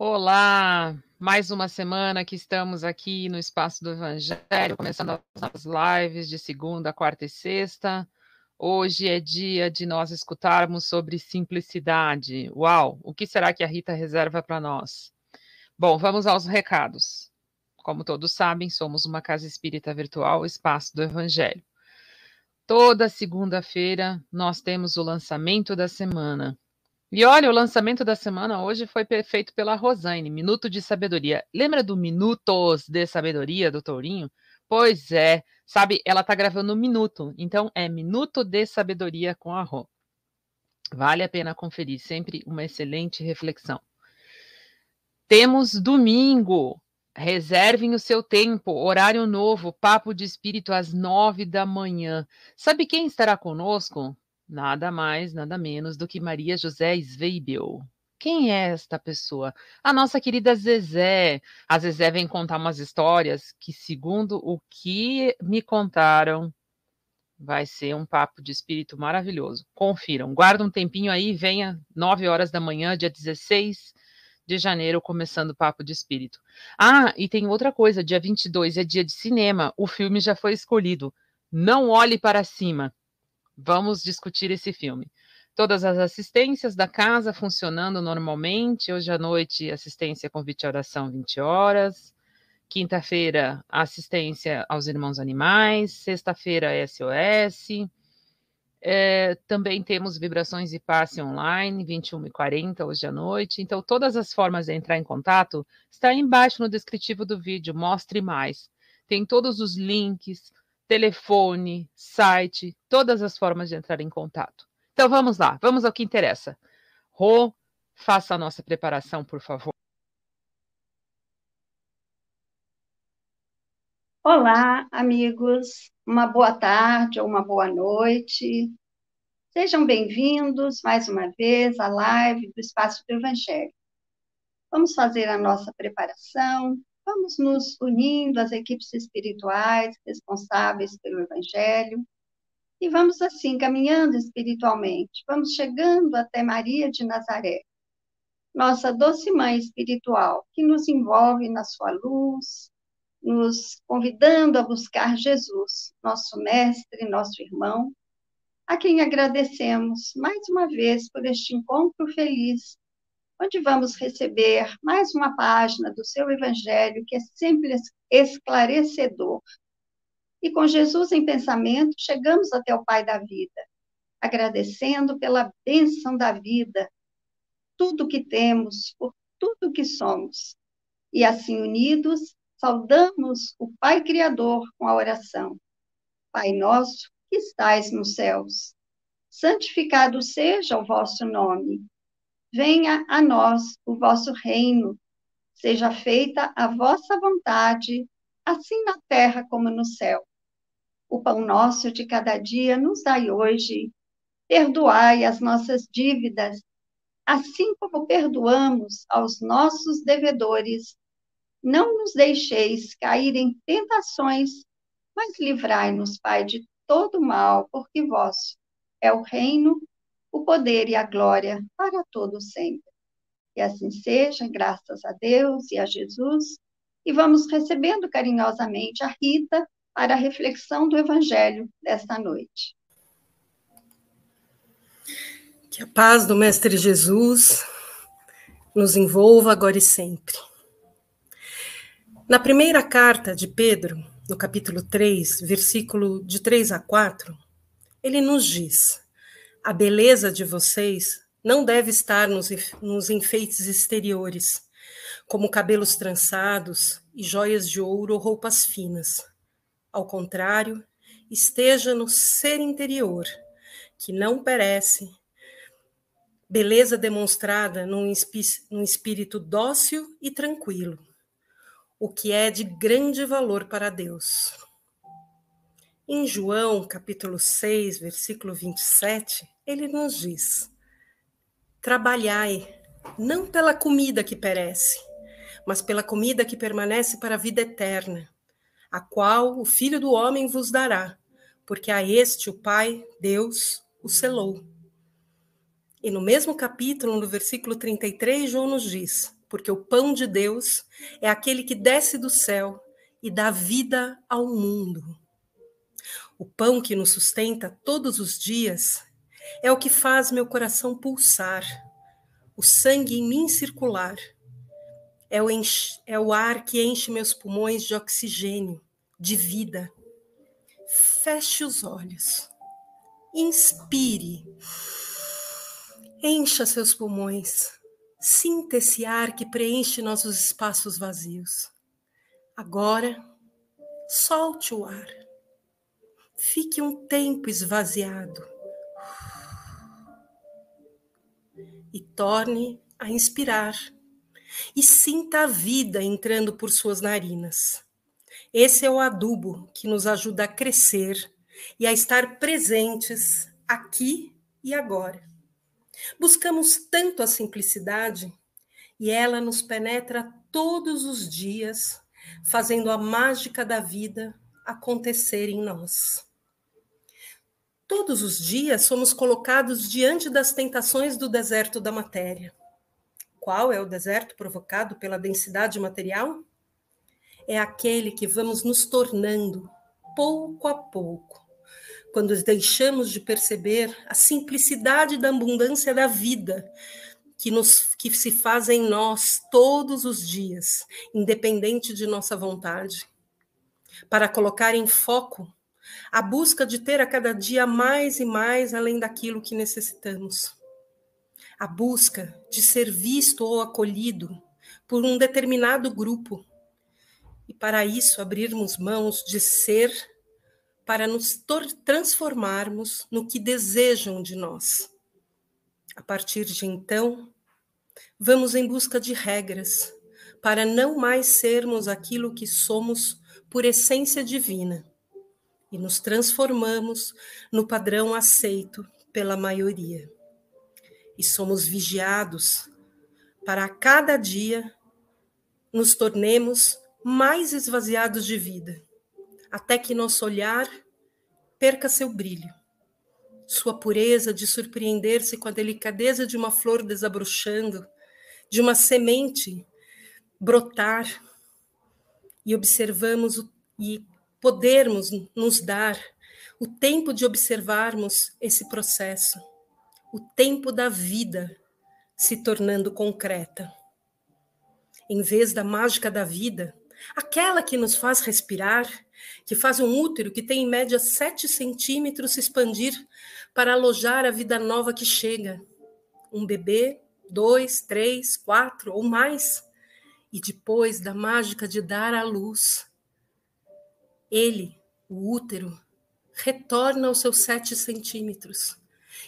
Olá, mais uma semana que estamos aqui no Espaço do Evangelho, começando as lives de segunda, quarta e sexta. Hoje é dia de nós escutarmos sobre simplicidade. Uau, o que será que a Rita reserva para nós? Bom, vamos aos recados. Como todos sabem, somos uma casa espírita virtual, Espaço do Evangelho. Toda segunda-feira nós temos o lançamento da semana. E olha, o lançamento da semana hoje foi feito pela Rosane, Minuto de Sabedoria. Lembra do Minutos de Sabedoria do Tourinho? Pois é, sabe, ela tá gravando um minuto, então é Minuto de Sabedoria com a Rô. Vale a pena conferir, sempre uma excelente reflexão. Temos domingo, reservem o seu tempo, horário novo, papo de espírito às nove da manhã. Sabe quem estará conosco? Nada mais, nada menos do que Maria José Sveibel. Quem é esta pessoa? A nossa querida Zezé. A Zezé vem contar umas histórias que, segundo o que me contaram, vai ser um papo de espírito maravilhoso. Confiram. Guarda um tempinho aí, venha 9 horas da manhã, dia 16 de janeiro, começando o papo de espírito. Ah, e tem outra coisa, dia 22 é dia de cinema. O filme já foi escolhido. Não olhe para cima. Vamos discutir esse filme. Todas as assistências da casa funcionando normalmente. Hoje à noite, assistência convite à oração 20 horas. Quinta-feira, assistência aos irmãos animais. Sexta-feira, SOS. É, também temos vibrações e passe online, 21 e 40 hoje à noite. Então, todas as formas de entrar em contato está embaixo no descritivo do vídeo. Mostre mais. Tem todos os links, telefone, site, todas as formas de entrar em contato. Então vamos lá, vamos ao que interessa. Rô, faça a nossa preparação, por favor. Olá, amigos. Uma boa tarde ou uma boa noite. Sejam bem-vindos mais uma vez à live do Espaço do Evangelho. Vamos fazer a nossa preparação, Vamos nos unindo às equipes espirituais responsáveis pelo Evangelho e vamos assim caminhando espiritualmente. Vamos chegando até Maria de Nazaré, nossa doce mãe espiritual, que nos envolve na sua luz, nos convidando a buscar Jesus, nosso mestre, nosso irmão, a quem agradecemos mais uma vez por este encontro feliz onde vamos receber mais uma página do seu Evangelho, que é sempre esclarecedor. E com Jesus em pensamento, chegamos até o Pai da vida, agradecendo pela bênção da vida, tudo que temos, por tudo que somos. E assim unidos, saudamos o Pai Criador com a oração. Pai nosso que estais nos céus, santificado seja o vosso nome venha a nós o vosso reino, seja feita a vossa vontade, assim na terra como no céu. O pão nosso de cada dia nos dai hoje. Perdoai as nossas dívidas, assim como perdoamos aos nossos devedores. Não nos deixeis cair em tentações, mas livrai-nos, Pai, de todo mal, porque vosso é o reino, o poder e a glória para todo sempre. Que assim seja, graças a Deus e a Jesus, e vamos recebendo carinhosamente a Rita para a reflexão do Evangelho desta noite. Que a paz do Mestre Jesus nos envolva agora e sempre. Na primeira carta de Pedro, no capítulo 3, versículo de 3 a 4, ele nos diz: a beleza de vocês não deve estar nos, nos enfeites exteriores, como cabelos trançados e joias de ouro ou roupas finas. Ao contrário, esteja no ser interior, que não perece, beleza demonstrada num, num espírito dócil e tranquilo, o que é de grande valor para Deus. Em João, capítulo 6, versículo 27, ele nos diz: Trabalhai, não pela comida que perece, mas pela comida que permanece para a vida eterna, a qual o Filho do Homem vos dará, porque a este o Pai, Deus, o selou. E no mesmo capítulo, no versículo 33, João nos diz: porque o pão de Deus é aquele que desce do céu e dá vida ao mundo. O pão que nos sustenta todos os dias é o que faz meu coração pulsar, o sangue em mim circular. É o, enche, é o ar que enche meus pulmões de oxigênio, de vida. Feche os olhos. Inspire. Encha seus pulmões. Sinta esse ar que preenche nossos espaços vazios. Agora, solte o ar. Fique um tempo esvaziado. E torne a inspirar. E sinta a vida entrando por suas narinas. Esse é o adubo que nos ajuda a crescer e a estar presentes aqui e agora. Buscamos tanto a simplicidade e ela nos penetra todos os dias, fazendo a mágica da vida acontecer em nós. Todos os dias somos colocados diante das tentações do deserto da matéria. Qual é o deserto provocado pela densidade material? É aquele que vamos nos tornando pouco a pouco, quando deixamos de perceber a simplicidade da abundância da vida que, nos, que se faz em nós todos os dias, independente de nossa vontade, para colocar em foco a busca de ter a cada dia mais e mais além daquilo que necessitamos. A busca de ser visto ou acolhido por um determinado grupo. E para isso abrirmos mãos de ser para nos transformarmos no que desejam de nós. A partir de então, vamos em busca de regras para não mais sermos aquilo que somos por essência divina e nos transformamos no padrão aceito pela maioria. E somos vigiados para a cada dia nos tornemos mais esvaziados de vida, até que nosso olhar perca seu brilho, sua pureza de surpreender-se com a delicadeza de uma flor desabrochando, de uma semente brotar, e observamos o, e podermos nos dar o tempo de observarmos esse processo, o tempo da vida se tornando concreta. Em vez da mágica da vida, aquela que nos faz respirar, que faz um útero que tem em média 7 centímetros se expandir para alojar a vida nova que chega. Um bebê, dois, três, quatro ou mais. E depois da mágica de dar à luz, ele, o útero, retorna aos seus sete centímetros.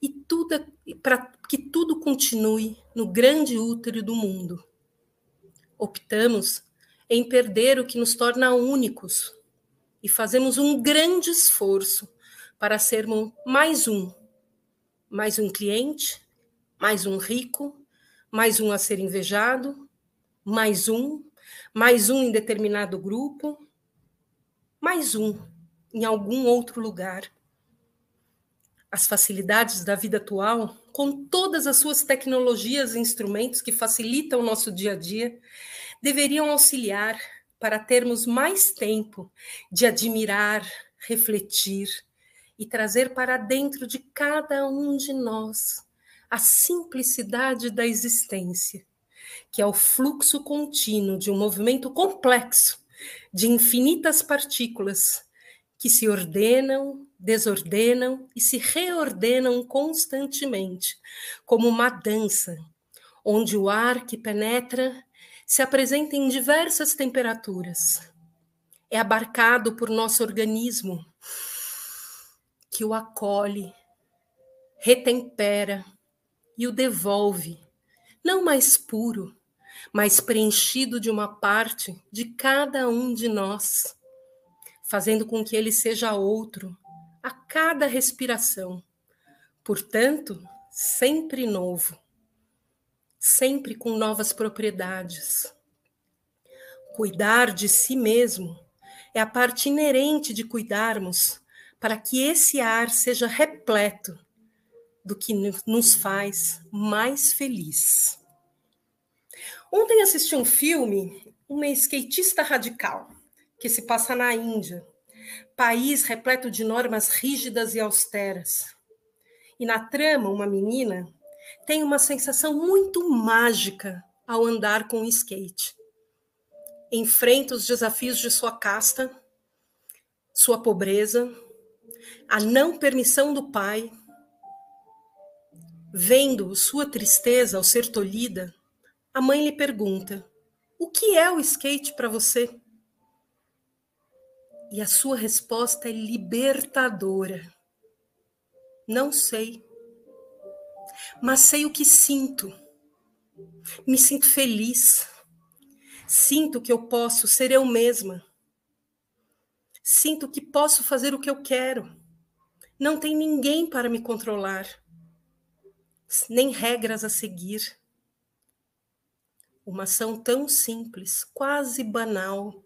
E tudo é, para que tudo continue no grande útero do mundo. Optamos em perder o que nos torna únicos e fazemos um grande esforço para sermos mais um, mais um cliente, mais um rico, mais um a ser invejado, mais um, mais um em determinado grupo, mais um em algum outro lugar. As facilidades da vida atual, com todas as suas tecnologias e instrumentos que facilitam o nosso dia a dia, deveriam auxiliar para termos mais tempo de admirar, refletir e trazer para dentro de cada um de nós a simplicidade da existência, que é o fluxo contínuo de um movimento complexo de infinitas partículas que se ordenam, desordenam e se reordenam constantemente, como uma dança, onde o ar que penetra se apresenta em diversas temperaturas. É abarcado por nosso organismo, que o acolhe, retempera e o devolve, não mais puro, mas preenchido de uma parte de cada um de nós, fazendo com que ele seja outro a cada respiração. Portanto, sempre novo, sempre com novas propriedades. Cuidar de si mesmo é a parte inerente de cuidarmos para que esse ar seja repleto do que nos faz mais feliz. Ontem assisti um filme, uma skatista radical, que se passa na Índia, país repleto de normas rígidas e austeras. E na trama, uma menina tem uma sensação muito mágica ao andar com o skate. Enfrenta os desafios de sua casta, sua pobreza, a não permissão do pai. Vendo sua tristeza ao ser tolhida, a mãe lhe pergunta: O que é o skate para você? E a sua resposta é libertadora. Não sei. Mas sei o que sinto. Me sinto feliz. Sinto que eu posso ser eu mesma. Sinto que posso fazer o que eu quero. Não tem ninguém para me controlar, nem regras a seguir. Uma ação tão simples, quase banal,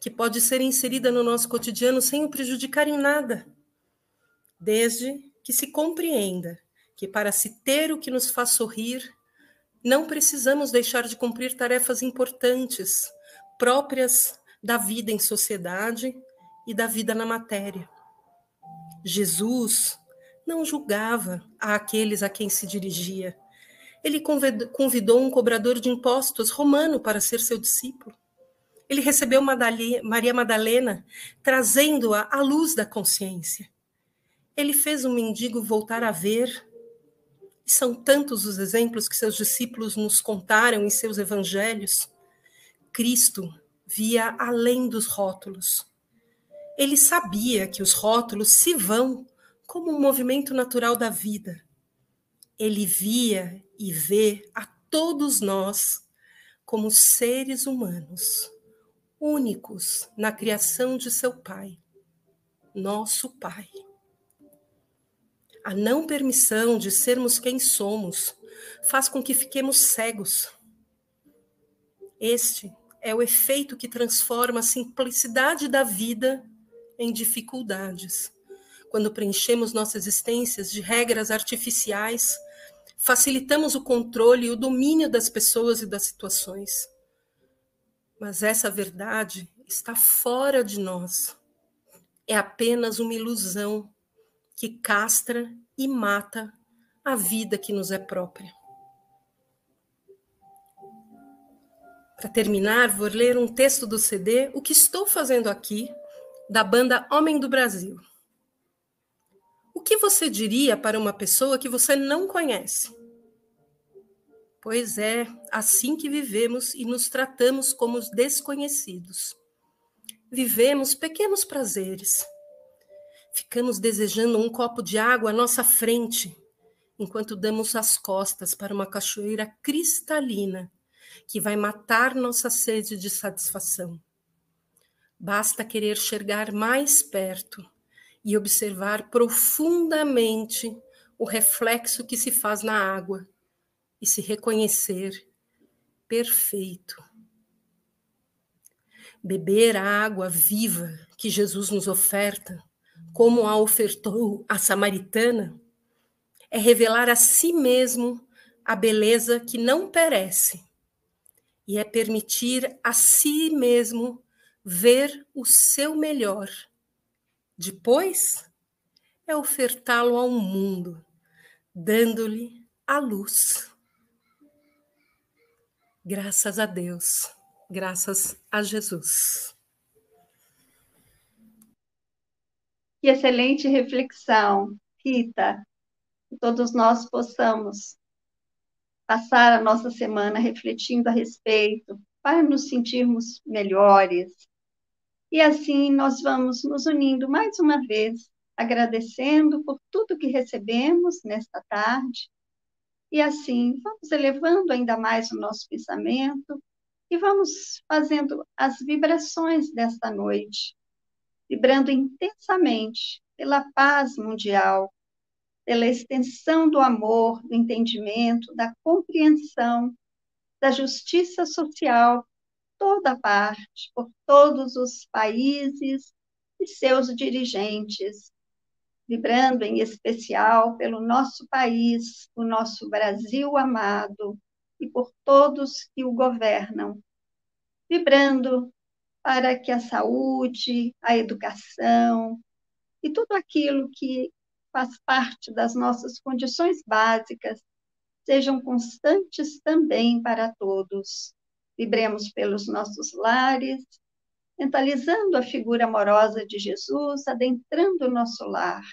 que pode ser inserida no nosso cotidiano sem o prejudicar em nada, desde que se compreenda que para se ter o que nos faz sorrir, não precisamos deixar de cumprir tarefas importantes, próprias da vida em sociedade e da vida na matéria. Jesus não julgava a aqueles a quem se dirigia. Ele convidou um cobrador de impostos romano para ser seu discípulo. Ele recebeu Maria Madalena, trazendo-a à luz da consciência. Ele fez um mendigo voltar a ver. São tantos os exemplos que seus discípulos nos contaram em seus evangelhos. Cristo via além dos rótulos. Ele sabia que os rótulos se vão como um movimento natural da vida. Ele via e vê a todos nós como seres humanos únicos na criação de seu Pai, nosso Pai. A não permissão de sermos quem somos faz com que fiquemos cegos. Este é o efeito que transforma a simplicidade da vida em dificuldades. Quando preenchemos nossas existências de regras artificiais, facilitamos o controle e o domínio das pessoas e das situações. Mas essa verdade está fora de nós. É apenas uma ilusão que castra e mata a vida que nos é própria. Para terminar, vou ler um texto do CD, O que estou fazendo aqui, da banda Homem do Brasil. O que você diria para uma pessoa que você não conhece? Pois é assim que vivemos e nos tratamos como os desconhecidos. Vivemos pequenos prazeres. Ficamos desejando um copo de água à nossa frente, enquanto damos as costas para uma cachoeira cristalina que vai matar nossa sede de satisfação. Basta querer chegar mais perto e observar profundamente o reflexo que se faz na água e se reconhecer perfeito. Beber a água viva que Jesus nos oferta, como a ofertou a samaritana, é revelar a si mesmo a beleza que não perece e é permitir a si mesmo ver o seu melhor. Depois, é ofertá-lo ao mundo, dando-lhe a luz. Graças a Deus, graças a Jesus. Que excelente reflexão, Rita. Que todos nós possamos passar a nossa semana refletindo a respeito, para nos sentirmos melhores. E assim nós vamos nos unindo mais uma vez, agradecendo por tudo que recebemos nesta tarde. E assim, vamos elevando ainda mais o nosso pensamento e vamos fazendo as vibrações desta noite, vibrando intensamente pela paz mundial, pela extensão do amor, do entendimento, da compreensão, da justiça social, toda parte, por todos os países e seus dirigentes, vibrando em especial pelo nosso país, o nosso Brasil amado, e por todos que o governam, vibrando para que a saúde, a educação e tudo aquilo que faz parte das nossas condições básicas sejam constantes também para todos. Vibremos pelos nossos lares, mentalizando a figura amorosa de Jesus, adentrando o nosso lar,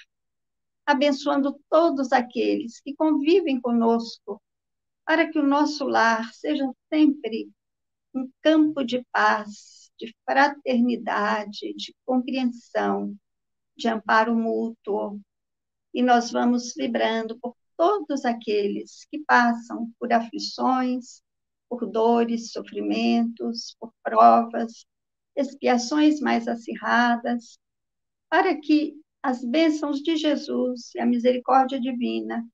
abençoando todos aqueles que convivem conosco, para que o nosso lar seja sempre um campo de paz, de fraternidade, de compreensão, de amparo mútuo. E nós vamos vibrando por todos aqueles que passam por aflições, por dores, sofrimentos, por provas, expiações mais acirradas, para que as bênçãos de Jesus e a misericórdia divina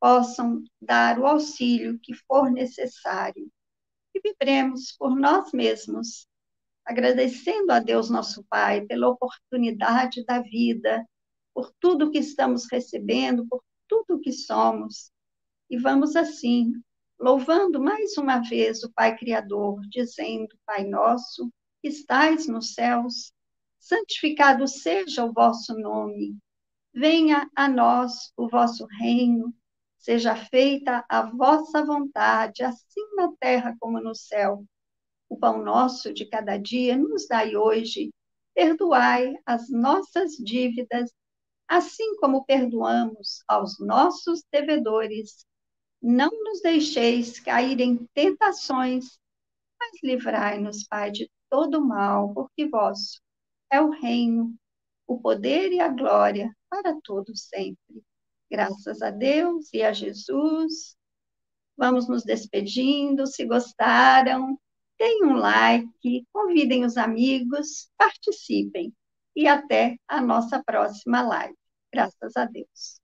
possam dar o auxílio que for necessário. E vibremos por nós mesmos, agradecendo a Deus nosso Pai pela oportunidade da vida, por tudo que estamos recebendo, por tudo que somos. E vamos assim, louvando mais uma vez o Pai Criador, dizendo: Pai nosso, que estais nos céus, santificado seja o vosso nome. Venha a nós o vosso reino, seja feita a vossa vontade, assim na terra como no céu. O pão nosso de cada dia nos dai hoje. Perdoai as nossas dívidas, assim como perdoamos aos nossos devedores. Não nos deixeis cair em tentações, mas livrai-nos, Pai, de todo mal, porque vosso é o reino, o poder e a glória para todos sempre. Graças a Deus e a Jesus. Vamos nos despedindo. Se gostaram, deem um like, convidem os amigos, participem. E até a nossa próxima live. Graças a Deus.